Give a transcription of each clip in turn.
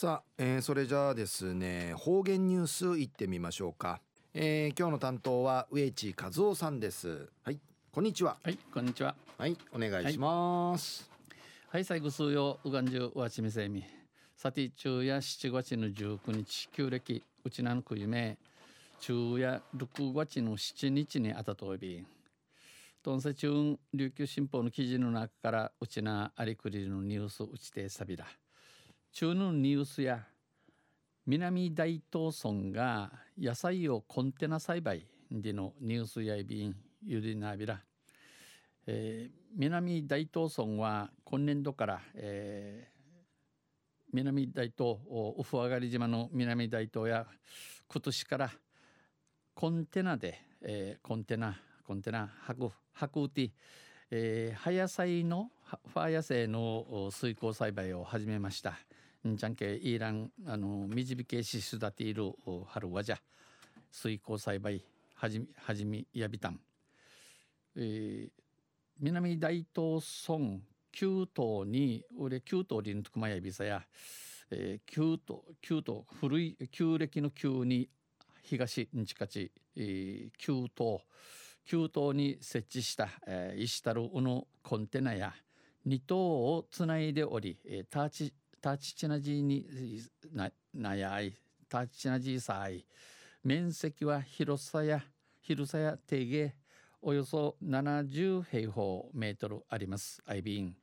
さあ、えー、それじゃあですね方言ニュースいってみましょうか、えー、今日の担当は植地和夫さんです。はいこんにちは。はいこんにちは。はいお願いします。はい、最後数曜うがんじゅうわちみせみさて中夜7月の19日旧暦うちなのく夢中夜6月の7日にあたとびトンセチュン琉球新報の記事の中からうちなありくりのニュースうちてさびら中のニュースや南大東村が野菜をコンテナ栽培でのニュースやいびんゆりなびら、えー、南大東村は今年度から、えー、南大東ウフアガリ島の南大東や今年からコンテナで、えー、コンテナコンテナ運運うて、えー、葉野菜のファー野生の水耕栽培を始めました。んちゃんけイーランあの水引けし育ている春はじゃ水耕栽培はじはじみやびたん、えー、南大東村旧島に俺旧島リントクマヤビサや、えー、旧島旧島古い旧暦の旧に東日勝ち、えー、旧島旧島に設置した、えー、石たるのコンテナや2棟をつないでおり、えー、ターチタチチナジーにななやいタチチナジーさい。面積は広さや広さや定芸およそ70平方メートルあります。アイビーン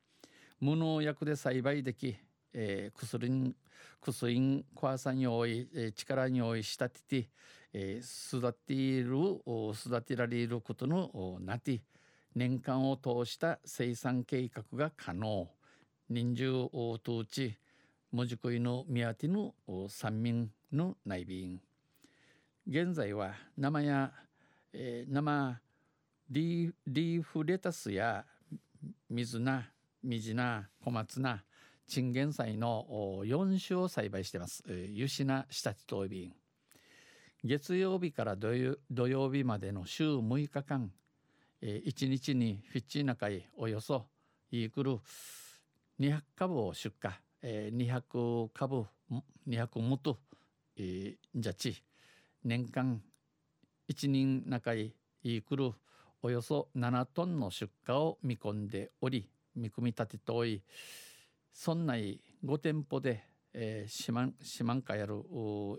無農薬で栽培でき、えー、薬に薬コさん用意、えー、力に用意したてて、えー、育ている育てられることのなて年間を通した生産計画が可能。人数を通知文字恋の宮手の三民の内便。現在は生や、えー、生リーフレタスや水菜水菜小松菜チンゲン菜の4種を栽培してます、湯品下地等便。月曜日から土曜日までの週6日間、えー、1日にフィッチーナ会およそイークル200株を出荷。えー、200株200元、えー、じゃち年間1人中いいくるおよそ7トンの出荷を見込んでおり見込み立てておい村内5店舗で、四万四万かやる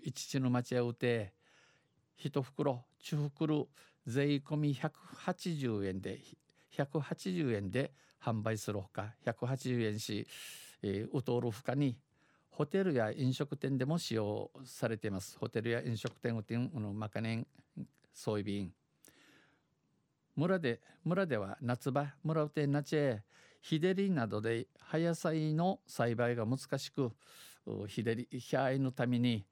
一地の町屋うて一袋中袋税込み180円で180円で販売するほか180円しえー、ウトール負荷にホテルや飲食店でも使用されています。ホテルや飲食店を店のマカネンソイビン。村で村では夏場村うてなちえ日照りなどで葉野菜の栽培が難しく日照り日合いのために、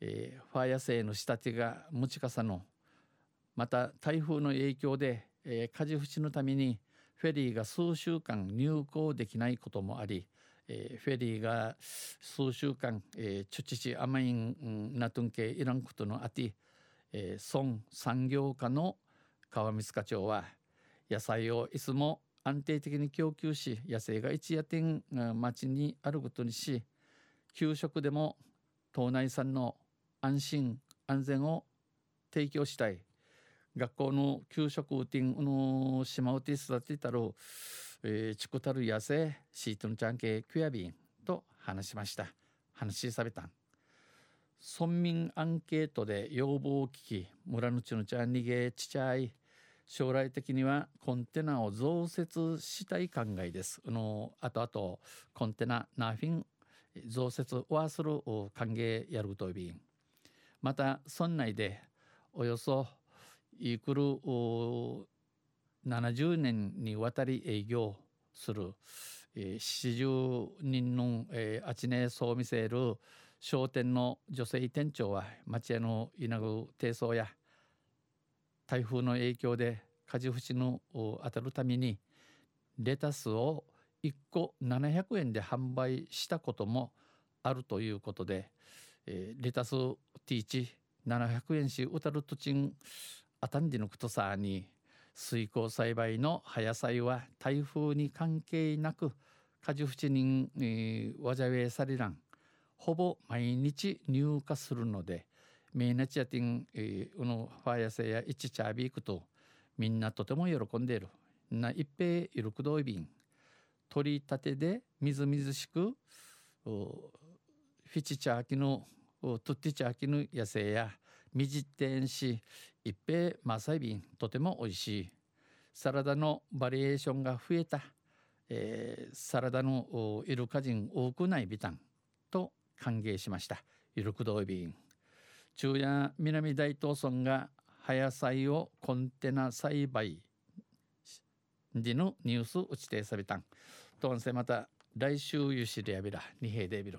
えー、ファー野生の仕立てが持ちかさのまた台風の影響で、えー、火事のためにフェリーが数週間入港できないこともありえー、フェリーが数週間、えー、チュチチアマインナトゥンケイランクトのあて、えー、孫産業課の川光課長は野菜をいつも安定的に供給し野生が一夜店町にあることにし給食でも島内産の安心安全を提供したい。学校の給食ウティンの島うて育てたるえー、チクタル野生シートンちゃん系クヤビンと話しました。話しされたん。村民アンケートで要望を聞き村のちのちゃん逃げちちゃい将来的にはコンテナを増設したい考えです。あの後々コンテナナフィン増設はする歓迎やるとびまた村内でおよそイークル70年にわたり営業する、えー、40人の、えー、あちねそう見せる商店の女性店長は町への稲ぐ低層や台風の影響で火事節の当たるためにレタスを1個700円で販売したこともあるということで、えー、レタスティーチ700円しうたる土地んあたんでのくとさに水耕栽培の葉野菜は台風に関係なく果樹縁人、えー、わじゃえさりらんほぼ毎日入荷するのでメイナチアティン、えー、のファーヤセやイチチャービークとみんなとても喜んでいる。な一平いるくどいびん。取り立てでみずみずしくフィチチャーキのトゥッティチャーキの野生やみじってんし一平マサイビンとても美味しい。サラダのバリエーションが増えた、えー、サラダのイルカ人多くないビタンと歓迎しました。イルクドイビ。ン中夜南大東村が葉野菜をコンテナ栽培でのニュース打ちてさびた。んとんせまた来週ゆしりやびら。二平デビル